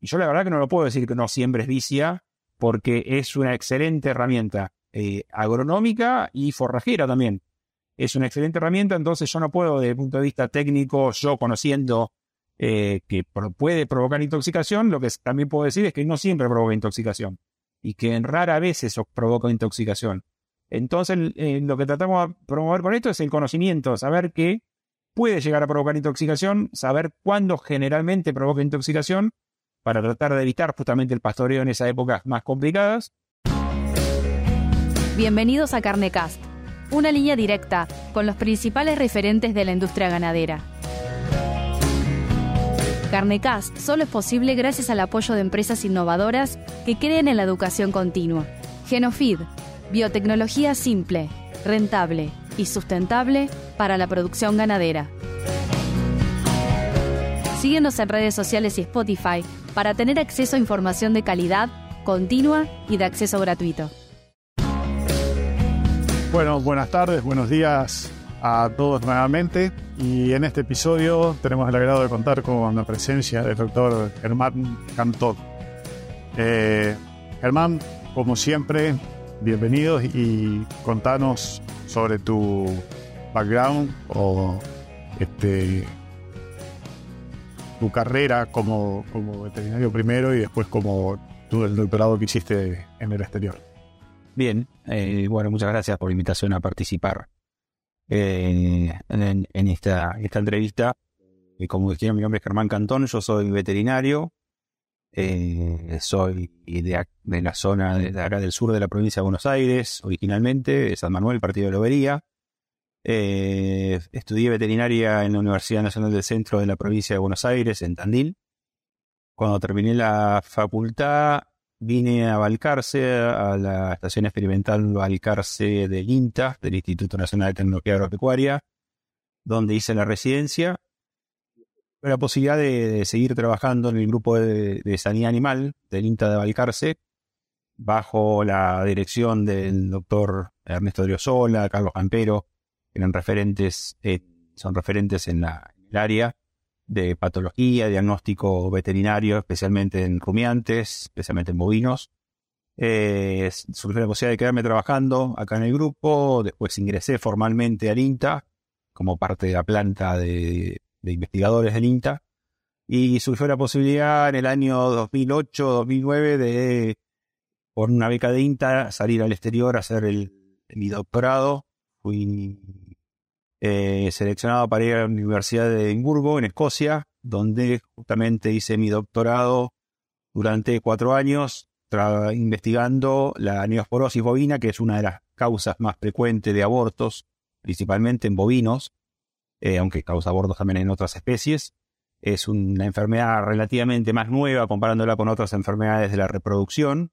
Y yo la verdad que no lo puedo decir que no siempre es vicia, porque es una excelente herramienta eh, agronómica y forrajera también. Es una excelente herramienta, entonces yo no puedo, desde el punto de vista técnico, yo conociendo eh, que puede provocar intoxicación, lo que también puedo decir es que no siempre provoca intoxicación y que en rara vez eso provoca intoxicación. Entonces, eh, lo que tratamos de promover con esto es el conocimiento, saber que puede llegar a provocar intoxicación, saber cuándo generalmente provoca intoxicación, para tratar de evitar justamente el pastoreo en esas épocas más complicadas. Bienvenidos a Carnecast, una línea directa con los principales referentes de la industria ganadera. Carnecast solo es posible gracias al apoyo de empresas innovadoras que creen en la educación continua. Genofeed, biotecnología simple, rentable y sustentable para la producción ganadera. Síguenos en redes sociales y Spotify para tener acceso a información de calidad, continua y de acceso gratuito. Bueno, buenas tardes, buenos días a todos nuevamente. Y en este episodio tenemos el agrado de contar con la presencia del doctor Germán Cantón. Eh, Germán, como siempre, bienvenidos y contanos sobre tu background o este, tu carrera como, como veterinario primero y después como tú el doctorado que hiciste en el exterior. Bien, eh, bueno, muchas gracias por la invitación a participar eh, en, esta, esta entrevista. Y como decía, mi nombre es Germán Cantón, yo soy veterinario, eh, soy de, la zona de, del sur de la provincia de Buenos Aires, originalmente, de San Manuel, partido de Lobería. Estudié veterinaria en la Universidad Nacional del Centro de la provincia de Buenos Aires, en Tandil. Cuando terminé la facultad, vine a Balcarce, a la estación experimental Balcarce del INTA, del Instituto Nacional de Tecnología Agropecuaria, donde hice la residencia. La posibilidad de, seguir trabajando en el grupo de, sanidad animal del INTA de Balcarce, bajo la dirección del doctor Ernesto Driosola, Carlos Campero, eran referentes, eh, son referentes en, la, en el área de patología, diagnóstico veterinario, especialmente en rumiantes, especialmente en bovinos. Eh, surgió la posibilidad de quedarme trabajando acá en el grupo, después ingresé formalmente al INTA como parte de la planta de, investigadores del INTA y surgió la posibilidad en el año 2008-2009 de, por una beca de INTA, salir al exterior a hacer el, mi doctorado. Fui eh, seleccionado para ir a la Universidad de Edimburgo, en Escocia, donde justamente hice mi doctorado durante cuatro años, investigando la neosporosis bovina, que es una de las causas más frecuentes de abortos, principalmente en bovinos, eh, aunque causa abortos también en otras especies. Es una enfermedad relativamente más nueva comparándola con otras enfermedades de la reproducción.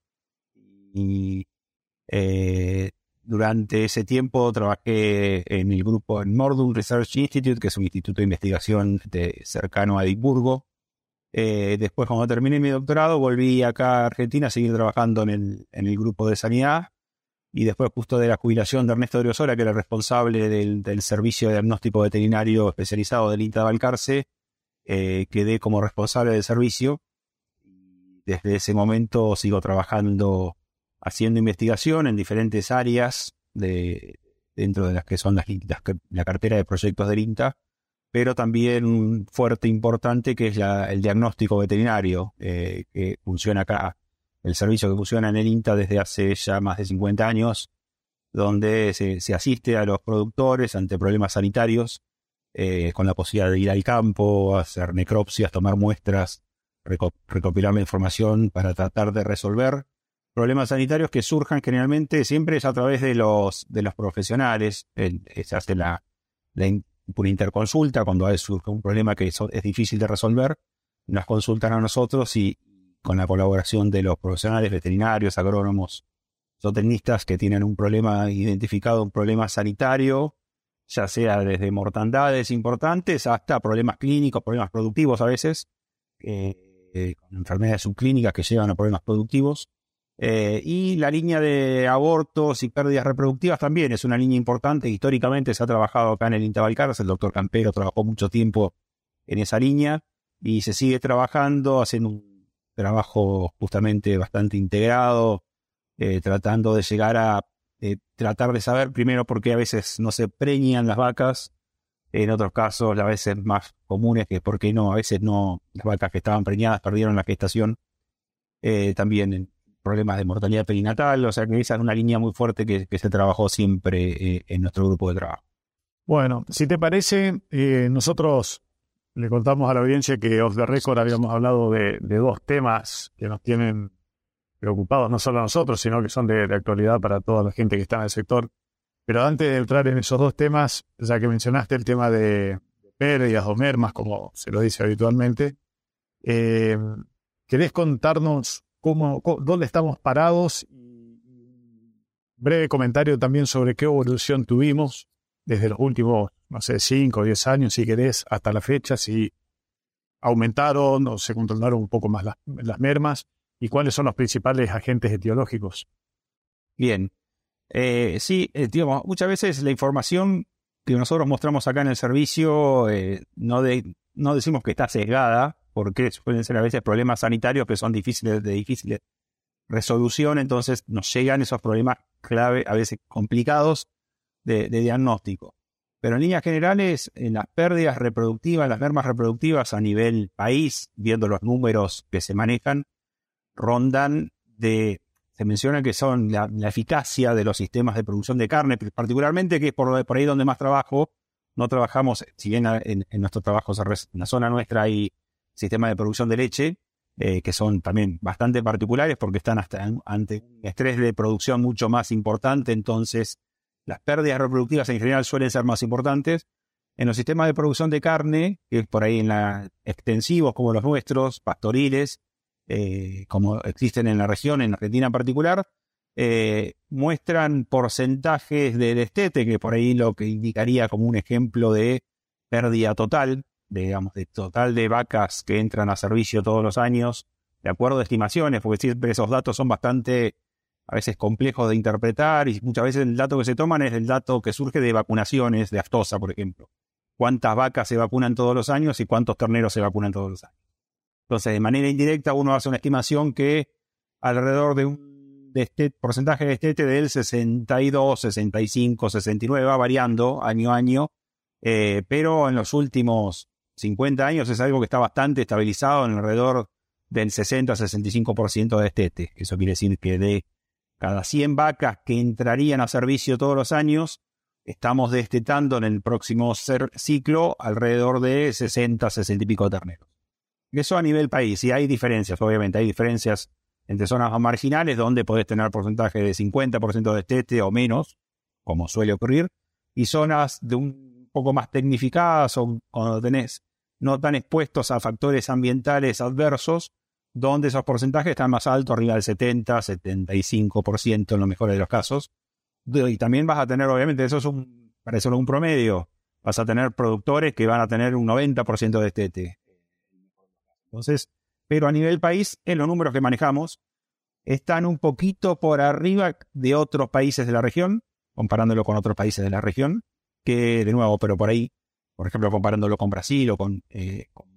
Y eh, durante ese tiempo trabajé en el grupo en Mordum Research Institute, que es un instituto de investigación cercano a Edimburgo. Eh, después, cuando terminé mi doctorado, volví acá a Argentina a seguir trabajando en el, en el grupo de sanidad. Y después, justo de la jubilación de Ernesto Driosola, que era responsable del, servicio de diagnóstico veterinario especializado del INTA Balcarce, eh, quedé como responsable del servicio. Desde ese momento sigo trabajando haciendo investigación en diferentes áreas de, dentro de las que son las, la cartera de proyectos del INTA, pero también un fuerte importante que es el diagnóstico veterinario eh, que funciona acá, el servicio que funciona en el INTA desde hace ya más de 50 años, donde se, asiste a los productores ante problemas sanitarios eh, con la posibilidad de ir al campo, hacer necropsias, tomar muestras, recopilar la información para tratar de resolver problemas sanitarios que surjan generalmente siempre es a través de los, de los profesionales. se hace la, por interconsulta cuando surge un problema que es, difícil de resolver. Nos consultan a nosotros y con la colaboración de los profesionales veterinarios, agrónomos, zootecnistas que tienen un problema identificado, un problema sanitario, ya sea desde mortandades importantes hasta problemas clínicos, problemas productivos a veces, eh, eh, enfermedades subclínicas que llevan a problemas productivos. Eh, y la línea de abortos y pérdidas reproductivas también es una línea importante. Históricamente se ha trabajado acá en el Intabalcarce. El doctor Campero trabajó mucho tiempo en esa línea y se sigue trabajando haciendo un trabajo justamente bastante integrado, eh, tratando de llegar a eh, tratar de saber primero por qué a veces no se preñan las vacas, en otros casos, a veces más comunes, que por qué no, a veces no, las vacas que estaban preñadas perdieron la gestación, eh, también problemas de mortalidad perinatal, o sea que esa es una línea muy fuerte que, se trabajó siempre en nuestro grupo de trabajo. Bueno, si te parece, nosotros le contamos a la audiencia que off the record habíamos hablado de, dos temas que nos tienen preocupados, no solo a nosotros, sino que son de, actualidad para toda la gente que está en el sector. Pero antes de entrar en esos dos temas, ya que mencionaste el tema de pérdidas o mermas, como se lo dice habitualmente, eh, ¿querés contarnos dónde estamos parados? Y breve comentario también sobre qué evolución tuvimos desde los últimos no sé, 5 o 10 años, si querés, hasta la fecha, si aumentaron o se controlaron un poco más las, mermas y cuáles son los principales agentes etiológicos. Bien. Eh, sí, eh, digamos, muchas veces la información que nosotros mostramos acá en el servicio eh, no, no decimos que está sesgada, porque pueden ser a veces problemas sanitarios que son difíciles de difícil resolución, entonces nos llegan esos problemas clave, a veces complicados, de diagnóstico. Pero en líneas generales, en las pérdidas reproductivas, las mermas reproductivas a nivel país, viendo los números que se manejan, rondan de, se menciona que son la, eficacia de los sistemas de producción de carne, particularmente que es por, ahí donde más trabajo. No trabajamos, si bien en, nuestro trabajo en la zona nuestra hay sistemas de producción de leche, eh, que son también bastante particulares porque están hasta ante un estrés de producción mucho más importante, entonces las pérdidas reproductivas en general suelen ser más importantes. En los sistemas de producción de carne, que es por ahí en la, extensivos como los nuestros, pastoriles, eh, como existen en la región, en Argentina en particular, eh, muestran porcentajes de destete, que por ahí lo que indicaría como un ejemplo de pérdida total, digamos, de total de vacas que entran a servicio todos los años, de acuerdo a estimaciones, porque siempre esos datos son bastante a veces complejo de interpretar y muchas veces el dato que se toman es el dato que surge de vacunaciones, de aftosa, por ejemplo. Cuántas vacas se vacunan todos los años y cuántos terneros se vacunan todos los años. Entonces, de manera indirecta, uno hace una estimación que alrededor de un de este, porcentaje de estete del 62, 65, 69 va variando año a año, eh, pero en los últimos 50 años es algo que está bastante estabilizado en alrededor del 60-65% de estete. Eso quiere decir que de cada 100 vacas que entrarían a servicio todos los años, estamos destetando en el próximo ciclo alrededor de 60, 60 y pico terneros. Eso a nivel país, y hay diferencias, obviamente, hay diferencias entre zonas más marginales donde podés tener porcentaje de 50% de destete o menos, como suele ocurrir, y zonas de un poco más tecnificadas o cuando tenés no tan expuestos a factores ambientales adversos, donde esos porcentajes están más altos, arriba del 70, 75% en lo mejor de los casos. Y también vas a tener, obviamente, eso es un, para eso es un promedio, vas a tener productores que van a tener un 90% de estete. Entonces, pero a nivel país, en los números que manejamos, están un poquito por arriba de otros países de la región, comparándolo con otros países de la región, que de nuevo, pero por ahí, por ejemplo, comparándolo con Brasil o con, eh, con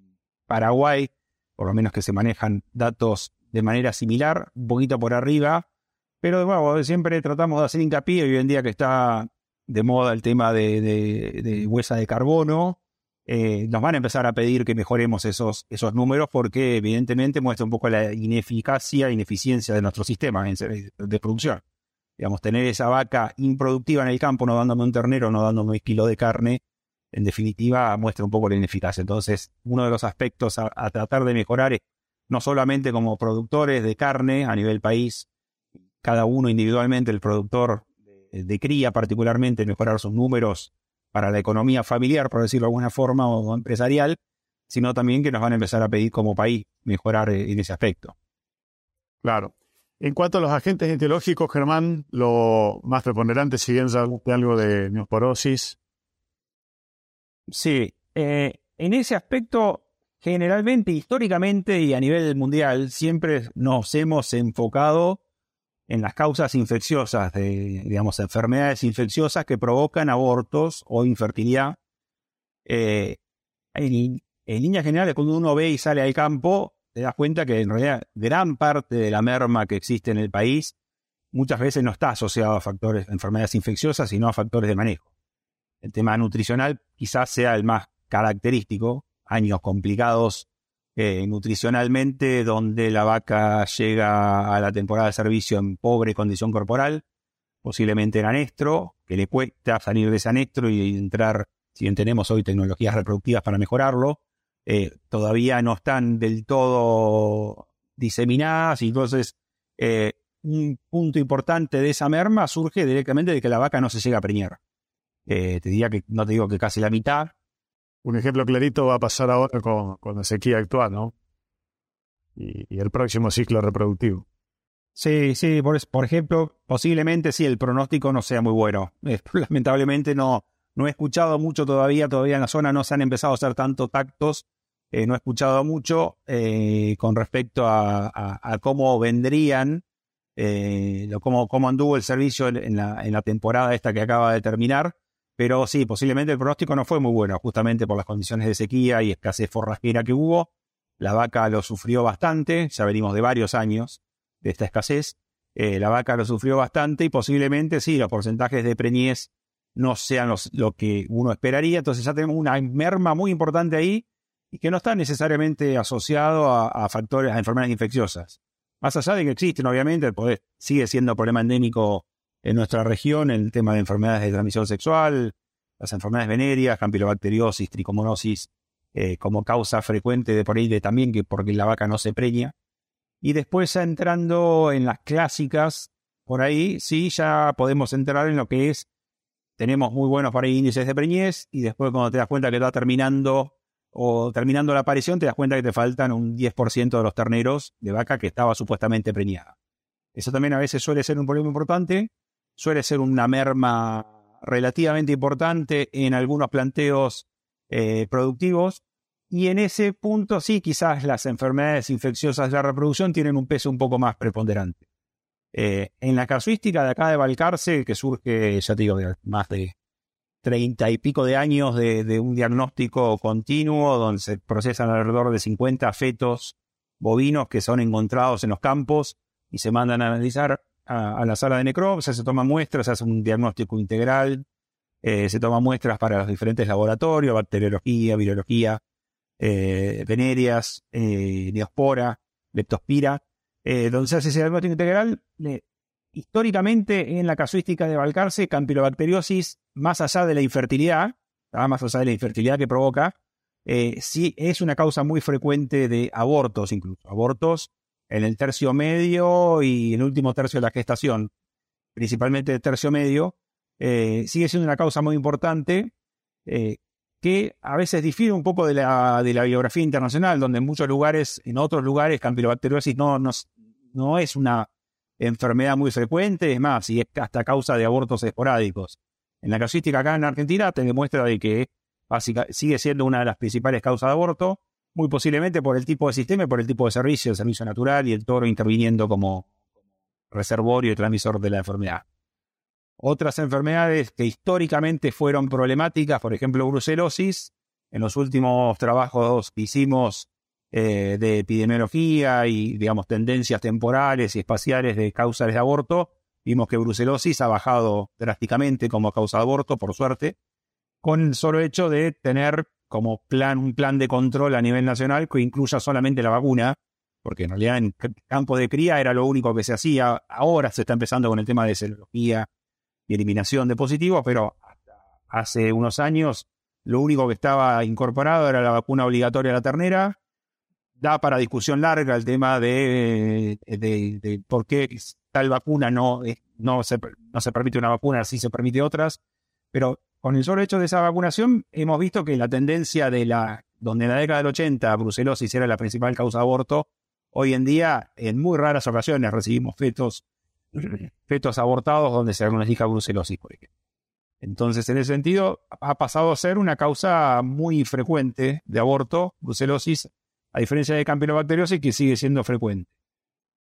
Paraguay, por lo menos que se manejan datos de manera similar, un poquito por arriba, pero de nuevo, siempre tratamos de hacer hincapié, hoy en día que está de moda el tema de, huesa de carbono, eh, nos van a empezar a pedir que mejoremos esos, esos números porque evidentemente muestra un poco la ineficacia ineficiencia de nuestro sistema de producción. Digamos, tener esa vaca improductiva en el campo, no dándome un ternero, no dándome un kilo de carne, en definitiva muestra un poco la ineficacia. Entonces, uno de los aspectos a, tratar de mejorar es no solamente como productores de carne a nivel país, cada uno individualmente, el productor de, cría particularmente, mejorar sus números para la economía familiar, por decirlo de alguna forma, o empresarial, sino también que nos van a empezar a pedir como país mejorar eh, en ese aspecto. Claro. En cuanto a los agentes etiológicos, Germán, lo más preponderante, si bien algo de neosporosis, Sí, eh, en ese aspecto, generalmente, históricamente y a nivel mundial, siempre nos hemos enfocado en las causas infecciosas, de, digamos, enfermedades infecciosas que provocan abortos o infertilidad. Eh, en, líneas generales, cuando uno ve y sale al campo, te das cuenta que en realidad gran parte de la merma que existe en el país muchas veces no está asociado a factores de enfermedades infecciosas, sino a factores de manejo. El tema nutricional quizás sea el más característico, años complicados eh, nutricionalmente, donde la vaca llega a la temporada de servicio en pobre condición corporal, posiblemente en anestro, que le cuesta salir de ese anestro y entrar, si bien tenemos hoy tecnologías reproductivas para mejorarlo, eh, todavía no están del todo diseminadas. Y entonces eh, un punto importante de esa merma surge directamente de que la vaca no se llega a preñar. Eh, te diría que, no te digo que casi la mitad. Un ejemplo clarito va a pasar ahora con, la sequía actual, ¿no? Y, el próximo ciclo reproductivo. Sí, sí, por, por, ejemplo, posiblemente sí, el pronóstico no sea muy bueno. lamentablemente no, no he escuchado mucho todavía, todavía en la zona no se han empezado a hacer tanto tactos, eh, no he escuchado mucho eh, con respecto a, cómo vendrían, eh, cómo, cómo, anduvo el servicio en la, en la temporada esta que acaba de terminar, pero sí, posiblemente el pronóstico no fue muy bueno, justamente por las condiciones de sequía y escasez forrajera que hubo. La vaca lo sufrió bastante, ya venimos de varios años de esta escasez. la vaca lo sufrió bastante y posiblemente sí, los porcentajes de preñez no sean lo que uno esperaría. Entonces ya tenemos una merma muy importante ahí y que no está necesariamente asociado a, factores, a enfermedades infecciosas. Más allá de que existen, obviamente, pues, sigue siendo problema endémico en nuestra región el tema de enfermedades de transmisión sexual, las enfermedades venéreas, campilobacteriosis, tricomonosis, eh, como causa frecuente de por ahí de también que porque la vaca no se preña. Y después entrando en las clásicas, por ahí sí ya podemos entrar en lo que es tenemos muy buenos para índices de preñez y después cuando te das cuenta que está terminando o terminando la aparición te das cuenta que te faltan un 10% de los terneros de vaca que estaba supuestamente preñada. Eso también a veces suele ser un problema importante, suele ser una merma relativamente importante en algunos planteos eh, productivos y en ese punto sí quizás las enfermedades infecciosas de la reproducción tienen un peso un poco más preponderante. Eh, en la casuística de acá de Balcarce, que surge, ya te digo, de más de treinta y pico de años de, un diagnóstico continuo, donde se procesan alrededor de 50 fetos bovinos que son encontrados en los campos y se mandan a analizar a, la sala de necropsia, se toman muestras, se hace un diagnóstico integral, eh, se toman muestras para los diferentes laboratorios, bacteriología, virología, eh, venerias, eh, neospora, leptospira, eh, donde se hace ese diagnóstico integral, históricamente en la casuística de Balcarce, campylobacteriosis, más allá de la infertilidad, más allá de la infertilidad que provoca, sí es una causa muy frecuente de abortos, incluso abortos en el tercio medio y el último tercio de la gestación, principalmente el tercio medio, eh, sigue siendo una causa muy importante que a veces difiere un poco de la, de la biografía internacional, donde en muchos lugares, en otros lugares, campylobacteriosis no, no, no es una enfermedad muy frecuente, es más, y es hasta causa de abortos esporádicos. En la casuística acá en Argentina te demuestra de que sigue siendo una de las principales causas de aborto, muy posiblemente por el tipo de sistema y por el tipo de servicio, el servicio natural y el toro interviniendo como reservorio y transmisor de la enfermedad. Otras enfermedades que históricamente fueron problemáticas, por ejemplo, brucelosis, en los últimos trabajos que hicimos eh, de epidemiología y, digamos, tendencias temporales y espaciales de causas de aborto, vimos que brucelosis ha bajado drásticamente como causa de aborto, por suerte, con el solo hecho de tener como plan un plan de control a nivel nacional que incluya solamente la vacuna, porque en realidad en campo de cría era lo único que se hacía. Ahora se está empezando con el tema de serología y eliminación de positivos, pero hace unos años lo único que estaba incorporado era la vacuna obligatoria a la ternera. Da para discusión larga el tema de, de, por qué tal vacuna no, no, se, no se permite una vacuna, sí se permite otras, pero con el solo hecho de esa vacunación hemos visto que la tendencia de la, donde en la década del 80 brucelosis era la principal causa de aborto, hoy en día en muy raras ocasiones recibimos fetos fetos abortados donde se diagnostica brucelosis, por ejemplo. Entonces, en ese sentido, ha pasado a ser una causa muy frecuente de aborto, brucelosis, a diferencia de campylobacteriosis, que sigue siendo frecuente.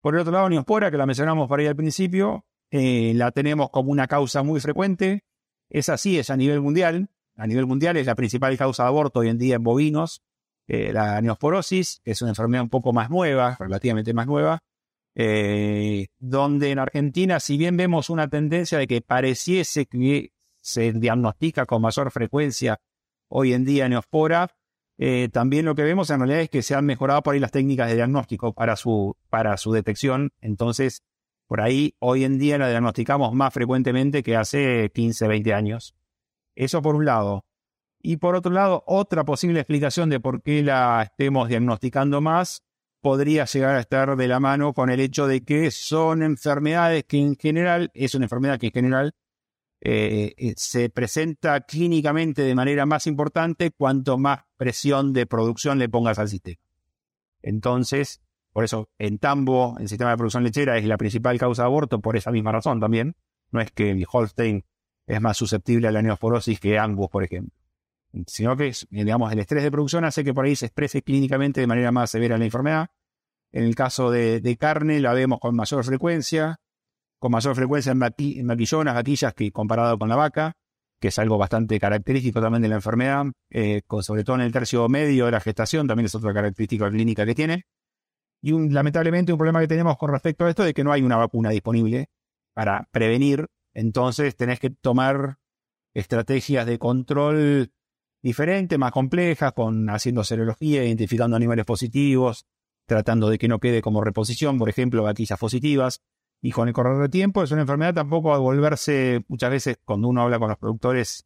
Por el otro lado, neospora, que la mencionamos para ahí al principio, eh, la tenemos como una causa muy frecuente. Es así, es a nivel mundial. A nivel mundial es la principal causa de aborto hoy en día en bovinos. eh, la neosporosis, es una enfermedad un poco más nueva, relativamente más nueva, eh, donde en Argentina, si bien vemos una tendencia de que pareciese que se diagnostica con mayor frecuencia hoy en día neospora, eh, también lo que vemos en realidad es que se han mejorado por ahí las técnicas de diagnóstico para su, para su detección. Entonces, por ahí hoy en día la diagnosticamos más frecuentemente que hace 15, 20 años. Eso por un lado. Y por otro lado, otra posible explicación de por qué la estemos diagnosticando más podría llegar a estar de la mano con el hecho de que son enfermedades que en general, es una enfermedad que en general eh, eh, se presenta clínicamente de manera más importante cuanto más presión de producción le pongas al sistema. Entonces, por eso en Tambo, el sistema de producción lechera es la principal causa de aborto por esa misma razón también. No es que el Holstein es más susceptible a la neosporosis que Angus, por ejemplo sino que digamos, el estrés de producción hace que por ahí se exprese clínicamente de manera más severa la enfermedad. En el caso de, carne la vemos con mayor frecuencia, con mayor frecuencia en, maquillonas, vaquillas que comparado con la vaca, que es algo bastante característico también de la enfermedad, eh, sobre todo en el tercio medio de la gestación, también es otra característica clínica que tiene. Y lamentablemente un problema que tenemos con respecto a esto es que no hay una vacuna disponible para prevenir, entonces tenés que tomar estrategias de control diferentes, más complejas, con haciendo serología, identificando animales positivos, tratando de que no quede como reposición, por ejemplo, vaquillas positivas. Y con el correr del tiempo es una enfermedad tampoco a volverse, muchas veces cuando uno habla con los productores,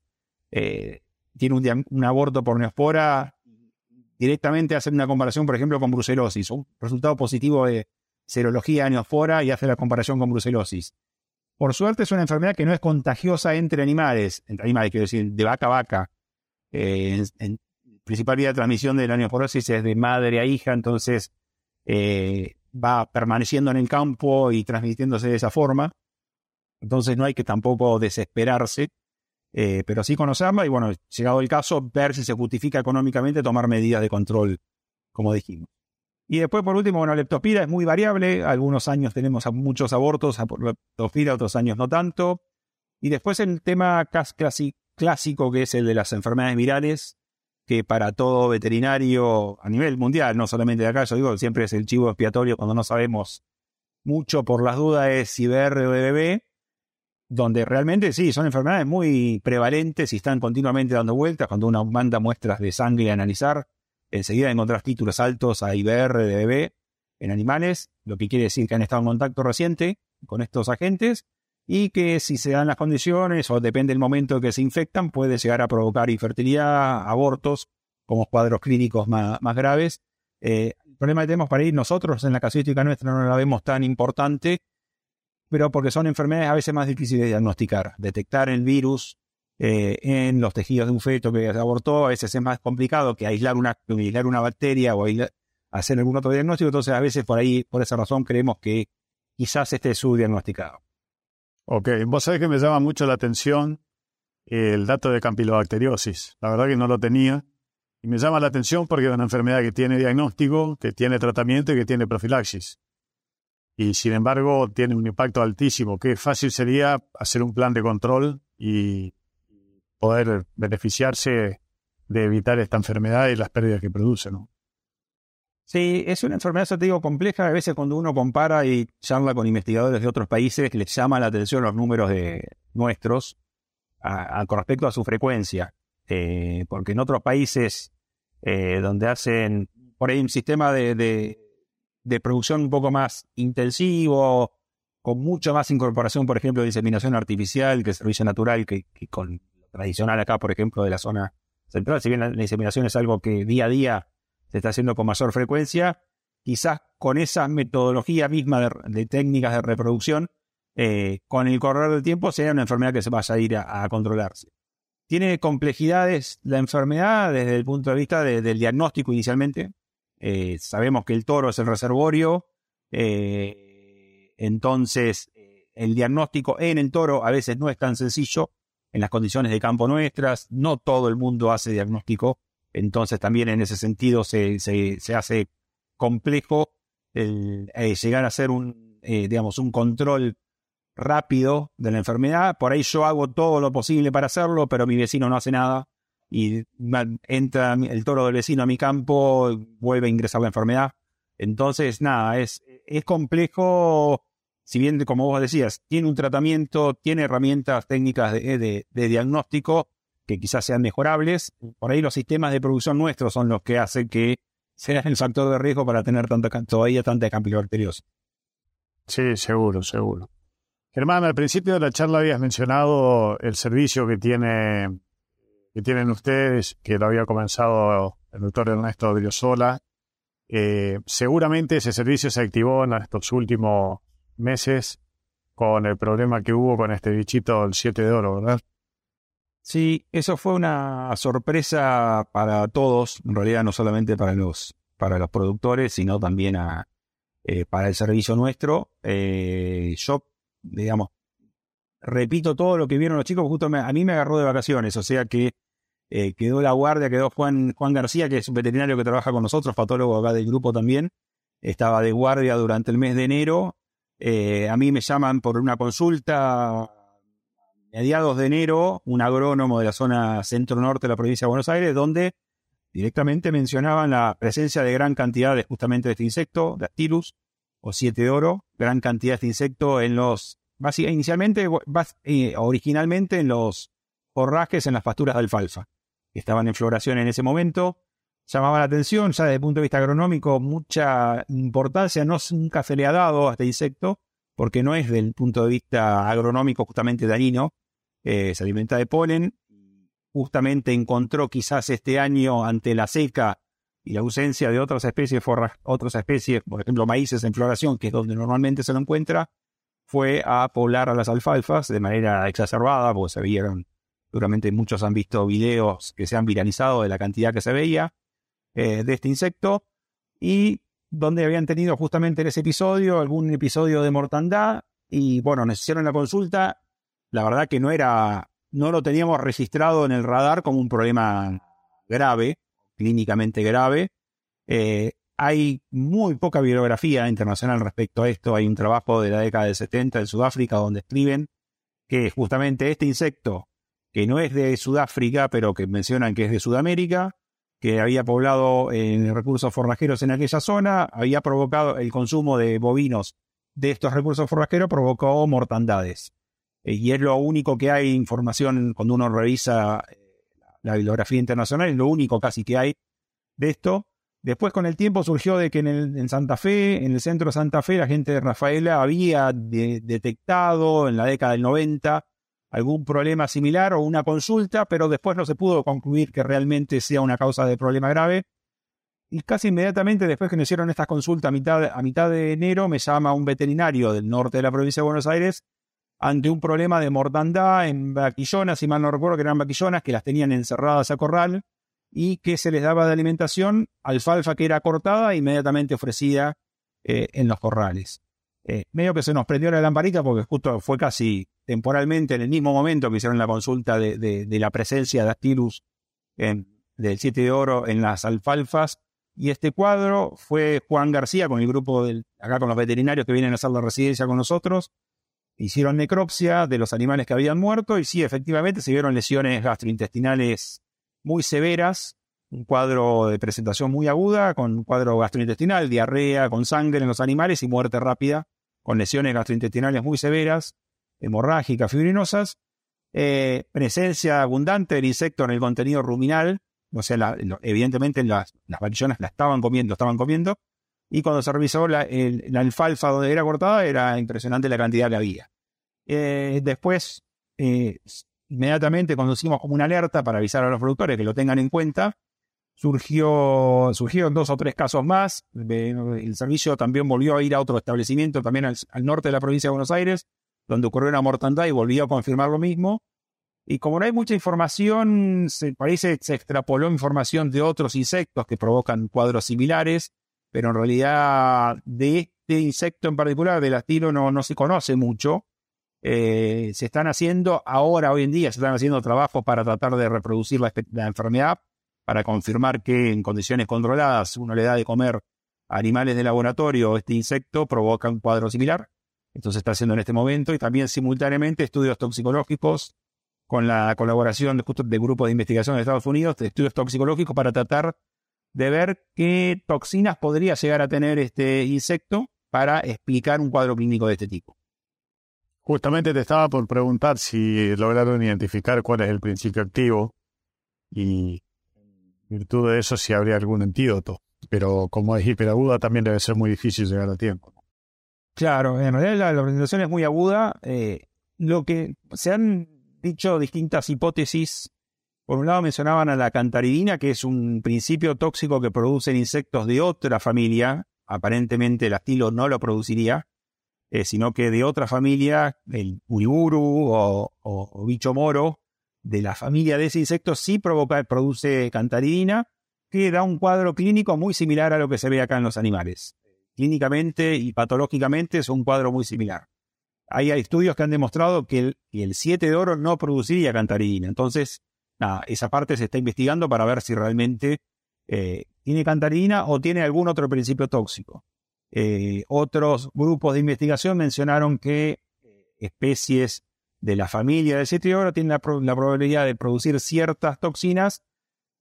eh, tiene un, un, aborto por neospora, directamente hacer una comparación, por ejemplo, con brucelosis, un resultado positivo de serología neospora y hace la comparación con brucelosis. Por suerte es una enfermedad que no es contagiosa entre animales, entre animales quiero decir, de vaca a vaca, eh, en, principal vía de transmisión de la neoporosis es de madre a hija, entonces eh, va permaneciendo en el campo y transmitiéndose de esa forma. Entonces no hay que tampoco desesperarse, eh, pero sí conocerla y bueno, llegado el caso, ver si se justifica económicamente tomar medidas de control, como dijimos. Y después, por último, bueno, leptospira es muy variable. Algunos años tenemos muchos abortos por leptospira, otros años no tanto. Y después el tema casi clásico que es el de las enfermedades virales, que para todo veterinario a nivel mundial, no solamente de acá, yo digo, siempre es el chivo expiatorio cuando no sabemos mucho por las dudas es EBB, donde realmente sí, son enfermedades muy prevalentes y están continuamente dando vueltas. Cuando uno manda muestras de sangre a analizar, enseguida encontrás títulos altos a IBR, EBB en animales, lo que quiere decir que han estado en contacto reciente con estos agentes y que si se dan las condiciones o depende del momento que se infectan, puede llegar a provocar infertilidad, abortos, como cuadros clínicos más, graves. Eh, el problema que tenemos para ir nosotros en la casuística nuestra no la vemos tan importante, pero porque son enfermedades a veces más difíciles de diagnosticar. Detectar el virus eh, en los tejidos de un feto que abortó a veces es más complicado que aislar una, aislar una bacteria o hacer algún otro diagnóstico. Entonces, a veces por ahí, por esa razón, creemos que quizás este es subdiagnosticado. Ok, vos sabés que me llama mucho la atención el dato de campilobacteriosis. La verdad que no lo tenía. Y me llama la atención porque es una enfermedad que tiene diagnóstico, que tiene tratamiento y que tiene profilaxis. Y sin embargo tiene un impacto altísimo. Qué fácil sería hacer un plan de control y poder beneficiarse de evitar esta enfermedad y las pérdidas que produce, ¿no? Sí, es una enfermedad, te digo, compleja. A veces cuando uno compara y charla con investigadores de otros países, les llama la atención los números de nuestros con respecto a su frecuencia. Eh, porque en otros países eh, donde hacen por ahí un sistema de, de, producción un poco más intensivo, con mucha más incorporación, por ejemplo, de inseminación artificial que servicio natural, que, con lo tradicional acá, por ejemplo, de la zona central. Si bien la inseminación es algo que día a día se está haciendo con mayor frecuencia, quizás con esa metodología misma de, técnicas de reproducción, eh, con el correr del tiempo sea una enfermedad que se vaya a ir a, controlarse. Tiene complejidades la enfermedad desde el punto de vista del diagnóstico inicialmente. Eh, sabemos que el toro es el reservorio, eh, entonces el diagnóstico en el toro a veces no es tan sencillo en las condiciones de campo nuestras, no todo el mundo hace diagnóstico entonces también en ese sentido se, se, hace complejo el, eh, llegar a hacer un, eh, digamos, un control rápido de la enfermedad. Por ahí yo hago todo lo posible para hacerlo, pero mi vecino no hace nada. Y entra el toro del vecino a mi campo, vuelve a ingresar la enfermedad. Entonces, nada, es, es complejo, si bien, como vos decías, tiene un tratamiento, tiene herramientas técnicas de, diagnóstico que quizás sean mejorables. Por ahí los sistemas de producción nuestros son los que hacen que sea el factor de riesgo para tener todavía tanta campilobacteriosis. Sí, seguro, seguro. Germán, al principio de la charla habías mencionado el servicio que tiene que tienen ustedes, que lo había comenzado el doctor Ernesto Driosola. Eh, seguramente ese servicio se activó en estos últimos meses con el problema que hubo con este bichito el 7 de oro, ¿verdad? Sí, eso fue una sorpresa para todos, en realidad no solamente para los, para los productores, sino también a, eh, para el servicio nuestro. Eh, yo, digamos, repito todo lo que vieron los chicos, justo a mí me agarró de vacaciones, o sea que eh, quedó la guardia, quedó Juan, Juan García, que es un veterinario que trabaja con nosotros, patólogo acá del grupo también. Estaba de guardia durante el mes de enero. Eh, a mí me llaman por una consulta mediados de enero, un agrónomo de la zona centro-norte de la provincia de Buenos Aires, donde directamente mencionaban la presencia de gran cantidad de justamente de este insecto, de Astilus o siete de oro, gran cantidad de este insecto en los, inicialmente, eh, originalmente en los forrajes en las pasturas de alfalfa estaban en floración en ese momento. Llamaba la atención, ya desde el punto de vista agronómico, mucha importancia no, nunca se le ha dado a este insecto, porque no es del punto de vista agronómico justamente dañino, eh, se alimenta de polen, justamente encontró quizás este año ante la seca y la ausencia de otras especies, otras especies, por ejemplo maíces en floración, que es donde normalmente se lo encuentra, fue a poblar a las alfalfas de manera exacerbada, porque se vieron Seguramente muchos han visto videos que se han viralizado de la cantidad que se veía eh, de este insecto y donde habían tenido justamente en ese episodio algún episodio de mortandad y bueno, nos la consulta. La verdad que no era, no lo teníamos registrado en el radar como un problema grave, clínicamente grave. Eh, hay muy poca bibliografía internacional respecto a esto. Hay un trabajo de la década del 70 en Sudáfrica donde escriben que justamente este insecto que no es de Sudáfrica, pero que mencionan que es de Sudamérica, que había poblado en recursos forrajeros en aquella zona, había provocado el consumo de bovinos de estos recursos forrajeros, provocó mortandades. Eh, y es lo único que hay información cuando uno revisa eh, la bibliografía internacional, es lo único casi que hay de esto. Después con el tiempo surgió de que en, en Santa Fe, en el centro de Santa Fe, la gente de Rafaela había detectado en la década del 90 algún problema similar o una consulta, pero después no se pudo concluir que realmente sea una causa de problema grave. Y casi inmediatamente después que me hicieron estas consultas a mitad, a mitad de enero, me llama un veterinario del norte de la provincia de Buenos Aires ante un problema de mortandad en vaquillonas, si mal no recuerdo que eran vaquillonas, que las tenían encerradas a corral y que se les daba de alimentación alfalfa que era cortada e inmediatamente ofrecida eh, en los corrales. Eh, medio que se nos prendió la lamparita porque justo fue casi temporalmente en el mismo momento que hicieron la consulta de, la presencia de Astilus en, del 7 de oro en las alfalfas. Y este cuadro fue Juan García con el grupo del, acá con los veterinarios que vienen a hacer la residencia con nosotros. Hicieron necropsia de los animales que habían muerto y sí, efectivamente se vieron lesiones gastrointestinales muy severas, un cuadro de presentación muy aguda, con un cuadro gastrointestinal, diarrea, con sangre en los animales y muerte rápida con lesiones gastrointestinales muy severas, hemorrágicas, fibrinosas, eh, presencia abundante del insecto en el contenido ruminal, o sea, evidentemente las, las varillonas la estaban comiendo, estaban comiendo, y cuando se revisó la, alfalfa donde era cortada, era impresionante la cantidad que había. Eh, después, eh, inmediatamente conducimos como una alerta para avisar a los productores que lo tengan en cuenta, surgió, surgieron dos o tres casos más. El servicio también volvió a ir a otro establecimiento, también al, norte de la provincia de Buenos Aires, donde ocurrió una mortandad y volvió a confirmar lo mismo. Y como no hay mucha información, se parece se extrapoló información de otros insectos que provocan cuadros similares, pero en realidad de este insecto en particular, del astilo, no, no se conoce mucho. Eh, se están haciendo ahora, hoy en día, se están haciendo trabajos para tratar de reproducir la enfermedad, para confirmar que en condiciones controladas uno le da de comer animales de laboratorio este insecto provoca un cuadro similar. Esto se está haciendo en este momento y también simultáneamente estudios toxicológicos con la colaboración de, justo de grupos de investigación de Estados Unidos, de estudios toxicológicos, para tratar de ver qué toxinas podría llegar a tener este insecto para explicar un cuadro clínico de este tipo. Justamente te estaba por preguntar si lograron identificar cuál es el principio activo y en virtud de eso si habría algún antídoto. Pero como es hiperaguda también debe ser muy difícil llegar a tiempo. Claro, en realidad la, organización es muy aguda. Eh, lo que se han dicho distintas hipótesis por un lado mencionaban a la cantaridina, que es un principio tóxico que producen insectos de otra familia. Aparentemente el astilo no lo produciría, eh, sino que de otra familia, el uriburu o, bicho moro, de la familia de ese insecto sí provoca, produce cantaridina, que da un cuadro clínico muy similar a lo que se ve acá en los animales. Clínicamente y patológicamente es un cuadro muy similar. Hay estudios que han demostrado que el, el 7 de oro no produciría cantaridina. Entonces, esa parte se está investigando para ver si realmente eh, tiene cantaridina o tiene algún otro principio tóxico. Eh, otros grupos de investigación mencionaron que eh, especies de la familia del citriolo tienen la, probabilidad de producir ciertas toxinas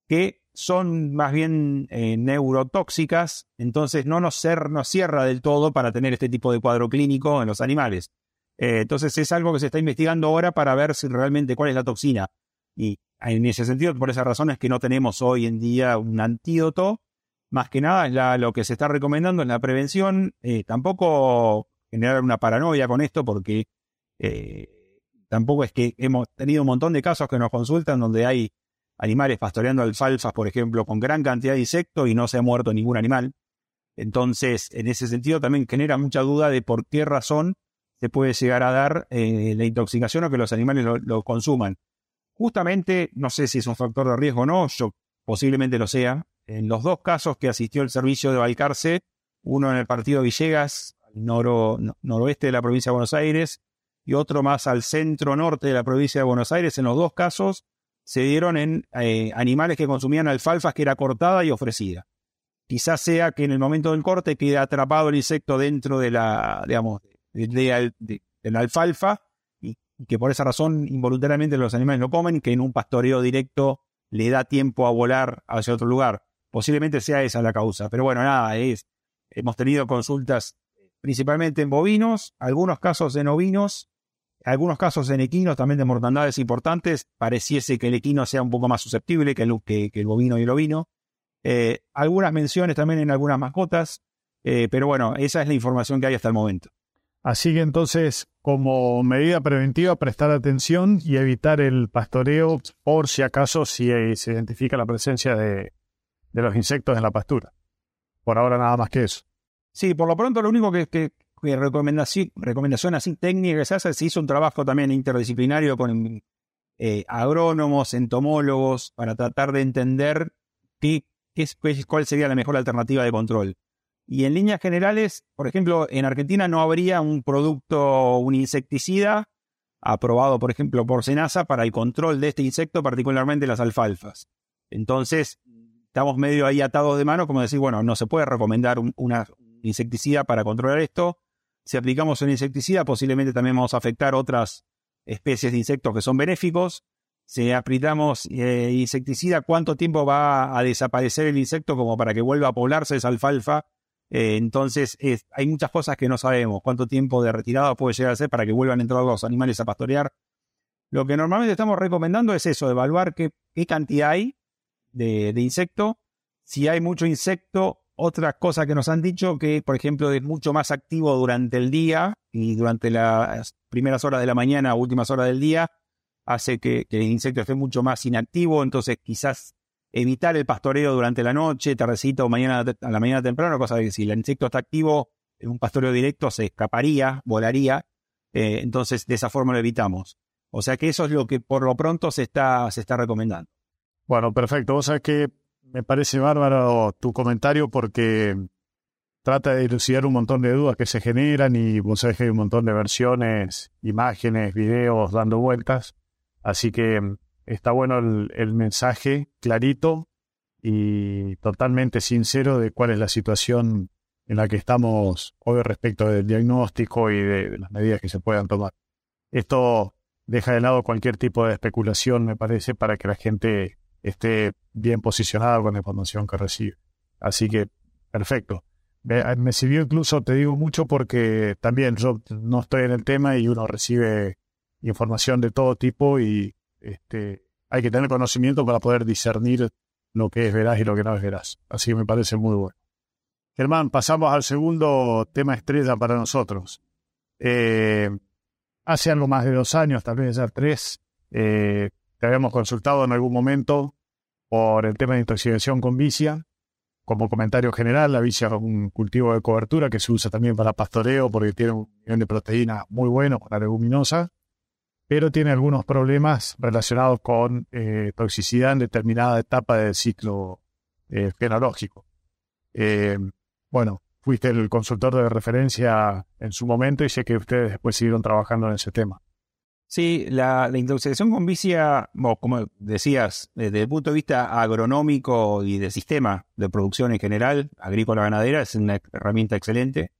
que son más bien neurotóxicas, entonces no nos, cierra del todo para tener este tipo de cuadro clínico en los animales. entonces es algo que se está investigando ahora para ver si realmente cuál es la toxina. Y en ese sentido, por esa razón es que no tenemos hoy en día un antídoto. Más que nada, es lo que se está recomendando en la prevención. Eh, tampoco generar una paranoia con esto, porque eh, tampoco es que hemos tenido un montón de casos que nos consultan donde hay animales pastoreando alfalfas, por ejemplo, con gran cantidad de insectos y no se ha muerto ningún animal. Entonces, en ese sentido, también genera mucha duda de por qué razón se puede llegar a dar eh, la intoxicación o que los animales lo consuman. Justamente, no sé si es un factor de riesgo o no, yo posiblemente lo sea. En los dos casos que asistió el servicio de Balcarce, uno en el partido Villegas, al noroeste de la provincia de Buenos Aires, y otro más al centro-norte de la provincia de Buenos Aires, en los dos casos se dieron en eh, animales que consumían alfalfas que era cortada y ofrecida. Quizás sea que en el momento del corte quede atrapado el insecto dentro de la, digamos, de la alfalfa y que por esa razón involuntariamente los animales no comen, que en un pastoreo directo le da tiempo a volar hacia otro lugar. Posiblemente sea esa la causa. Pero bueno, nada, es, hemos tenido consultas principalmente en bovinos, algunos casos en ovinos, algunos casos en equinos también de mortandades importantes. Pareciese que el equino sea un poco más susceptible que el, que, el bovino y el ovino. Eh, algunas menciones también en algunas mascotas, eh, pero bueno, esa es la información que hay hasta el momento. Así que entonces, como medida preventiva, prestar atención y evitar el pastoreo por si acaso si se identifica la presencia de, los insectos en la pastura. Por ahora nada más que eso. Sí, por lo pronto lo único que, que, recomendación, recomendación así técnica que se hace, se hizo un trabajo también interdisciplinario con eh, agrónomos, entomólogos, para tratar de entender qué, cuál sería la mejor alternativa de control. Y en líneas generales, por ejemplo, en Argentina no habría un producto, un insecticida aprobado, por ejemplo, por Senasa para el control de este insecto, particularmente las alfalfas. Entonces, estamos medio ahí atados de mano, como decir, bueno, no se puede recomendar un, una insecticida para controlar esto. Si aplicamos un insecticida, posiblemente también vamos a afectar otras especies de insectos que son benéficos. Si aplicamos eh, insecticida, ¿cuánto tiempo va a desaparecer el insecto como para que vuelva a poblarse esa alfalfa eh, entonces, hay muchas cosas que no sabemos. Cuánto tiempo de retirada puede llegar a ser para que vuelvan a entrar los animales a pastorear. Lo que normalmente estamos recomendando es eso, evaluar qué, cantidad hay de, insecto. Si hay mucho insecto, otra cosa que nos han dicho que, por ejemplo, es mucho más activo durante el día y durante las primeras horas de la mañana o últimas horas del día, hace que, el insecto esté mucho más inactivo. Entonces, quizás evitar el pastoreo durante la noche, tardecita o mañana a la mañana temprano, cosa de que si el insecto está activo, en un pastoreo directo se escaparía, volaría, eh, entonces de esa forma lo evitamos. O sea que eso es lo que por lo pronto se está, se está recomendando. Bueno, perfecto. Vos sabés que me parece bárbaro tu comentario porque trata de dilucidar un montón de dudas que se generan y vos sabés que hay un montón de versiones, imágenes, videos dando vueltas. Así que está bueno el, mensaje clarito y totalmente sincero de cuál es la situación en la que estamos hoy respecto del diagnóstico y de, las medidas que se puedan tomar. Esto deja de lado cualquier tipo de especulación, me parece, para que la gente esté bien posicionada con la información que recibe. Así que, perfecto. Me, sirvió incluso, te digo mucho, porque también yo no estoy en el tema y uno recibe información de todo tipo y este, hay que tener conocimiento para poder discernir lo que es veraz y lo que no es veraz. Así que me parece muy bueno. Germán, pasamos al segundo tema estrella para nosotros. Eh, hace algo más de dos años, tal vez ya tres, eh, te habíamos consultado en algún momento por el tema de intoxicación con vicia. Como comentario general, la vicia es un cultivo de cobertura que se usa también para pastoreo porque tiene un nivel de proteína muy bueno con la leguminosa, pero tiene algunos problemas relacionados con eh, toxicidad en determinada etapa del ciclo eh, fenológico. Eh, bueno, fuiste el consultor de referencia en su momento y sé que ustedes después siguieron trabajando en ese tema. Sí, la, intoxicación con vicia, como decías, desde el punto de vista agronómico y de sistema de producción en general, agrícola ganadera, es una herramienta excelente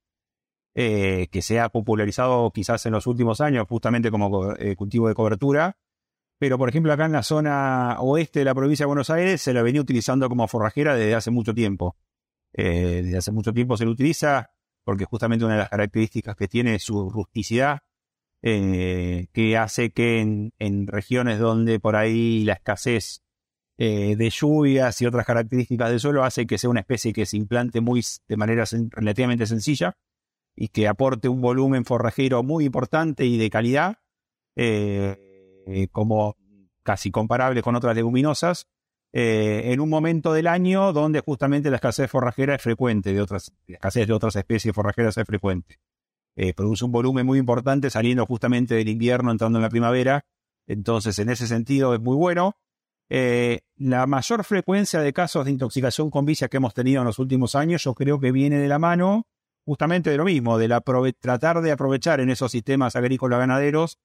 eh, que se ha popularizado quizás en los últimos años justamente como eh, cultivo de cobertura. Pero, por ejemplo, acá en la zona oeste de la provincia de Buenos Aires se la venía utilizando como forrajera desde hace mucho tiempo. Eh, desde hace mucho tiempo se lo utiliza porque justamente una de las características que tiene es su rusticidad, eh, que hace que en, regiones donde por ahí la escasez eh, de lluvias y otras características del suelo hace que sea una especie que se implante muy, de manera relativamente sencilla y que aporte un volumen forrajero muy importante y de calidad, como casi comparable con otras leguminosas, eh, en un momento del año donde justamente la escasez forrajera es frecuente, de otras, la escasez de otras especies forrajeras es frecuente. Eh, produce un volumen muy importante saliendo justamente del invierno, entrando en la primavera. Entonces, en ese sentido es muy bueno. Eh, la mayor frecuencia de casos de intoxicación con vicia que hemos tenido en los últimos años, yo creo que viene de la mano justamente de lo mismo, de tratar de aprovechar en esos sistemas agrícolas ganaderos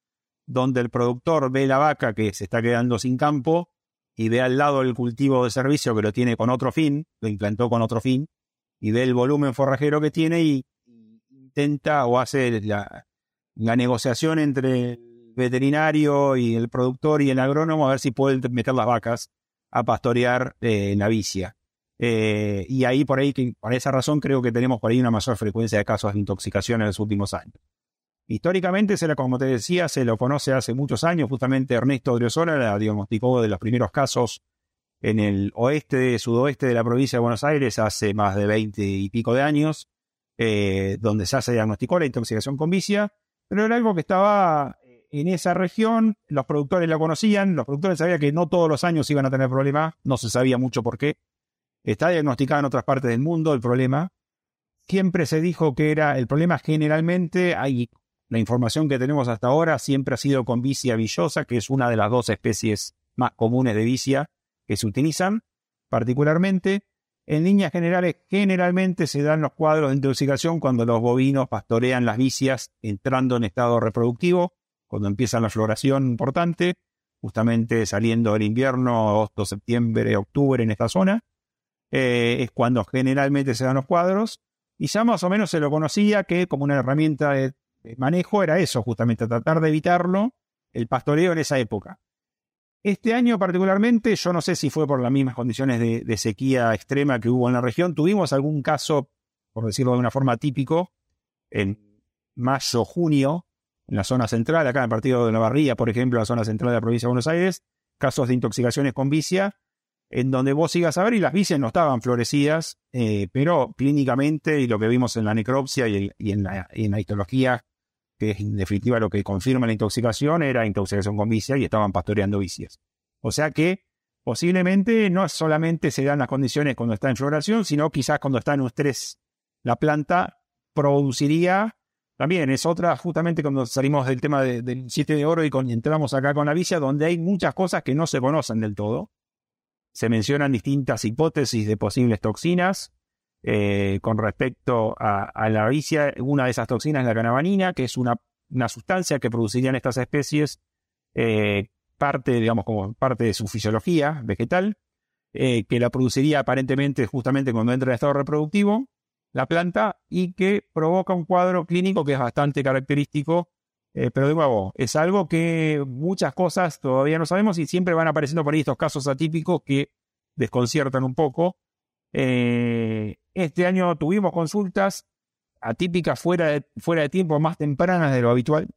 donde el productor ve la vaca que se está quedando sin campo y ve al lado el cultivo de servicio que lo tiene con otro fin, lo implantó con otro fin, y ve el volumen forrajero que tiene y intenta o hace la, negociación entre el veterinario y el productor y el agrónomo a ver si pueden meter las vacas a pastorear eh, la vicia. Eh, y ahí por ahí, que, por esa razón creo que tenemos por ahí una mayor frecuencia de casos de intoxicación en los últimos años. Históricamente, se como te decía, se lo conoce hace muchos años, justamente Ernesto Driosola la diagnosticó de los primeros casos en el oeste, sudoeste de la provincia de Buenos Aires hace más de 20 y pico de años, eh, donde ya se diagnosticó la intoxicación con vicia, pero era algo que estaba en esa región, los productores la conocían, los productores sabían que no todos los años iban a tener problemas, no se sabía mucho por qué. Está diagnosticado en otras partes del mundo el problema. Siempre se dijo que era el problema generalmente, hay la información que tenemos hasta ahora siempre ha sido con vicia villosa, que es una de las dos especies más comunes de vicia que se utilizan, particularmente. En líneas generales, generalmente se dan los cuadros de intoxicación cuando los bovinos pastorean las vicias entrando en estado reproductivo, cuando empieza la floración importante, justamente saliendo del invierno, agosto, septiembre, octubre en esta zona. Eh, es cuando generalmente se dan los cuadros. Y ya más o menos se lo conocía que como una herramienta de manejo era eso, justamente, tratar de evitarlo, el pastoreo en esa época. Este año particularmente, yo no sé si fue por las mismas condiciones de, sequía extrema que hubo en la región, tuvimos algún caso, por decirlo de una forma típico, en mayo, junio, en la zona central, acá en el partido de la por ejemplo, la zona central de la provincia de Buenos Aires, casos de intoxicaciones con vicia, en donde vos sigas a ver y las vicias no estaban florecidas, eh, pero clínicamente y lo que vimos en la necropsia y, en, la, y en la histología que es en definitiva lo que confirma la intoxicación, era intoxicación con vicia y estaban pastoreando vicias. O sea que posiblemente no solamente se dan las condiciones cuando está en floración, sino quizás cuando está en estrés la planta produciría, también es otra, justamente cuando salimos del tema del 7 de oro y entramos acá con la vicia, donde hay muchas cosas que no se conocen del todo. Se mencionan distintas hipótesis de posibles toxinas, eh, con respecto a, la vicia. Una de esas toxinas es la canabanina, que es una, sustancia que producirían estas especies, eh, parte, digamos, como parte de su fisiología vegetal, eh, que la produciría aparentemente justamente cuando entra en estado reproductivo la planta y que provoca un cuadro clínico que es bastante característico pero de nuevo, es algo que muchas cosas todavía no sabemos y siempre van apareciendo por ahí estos casos atípicos que desconciertan un poco. Eh, este año tuvimos consultas atípicas fuera de, fuera de tiempo, más tempranas de lo habitual,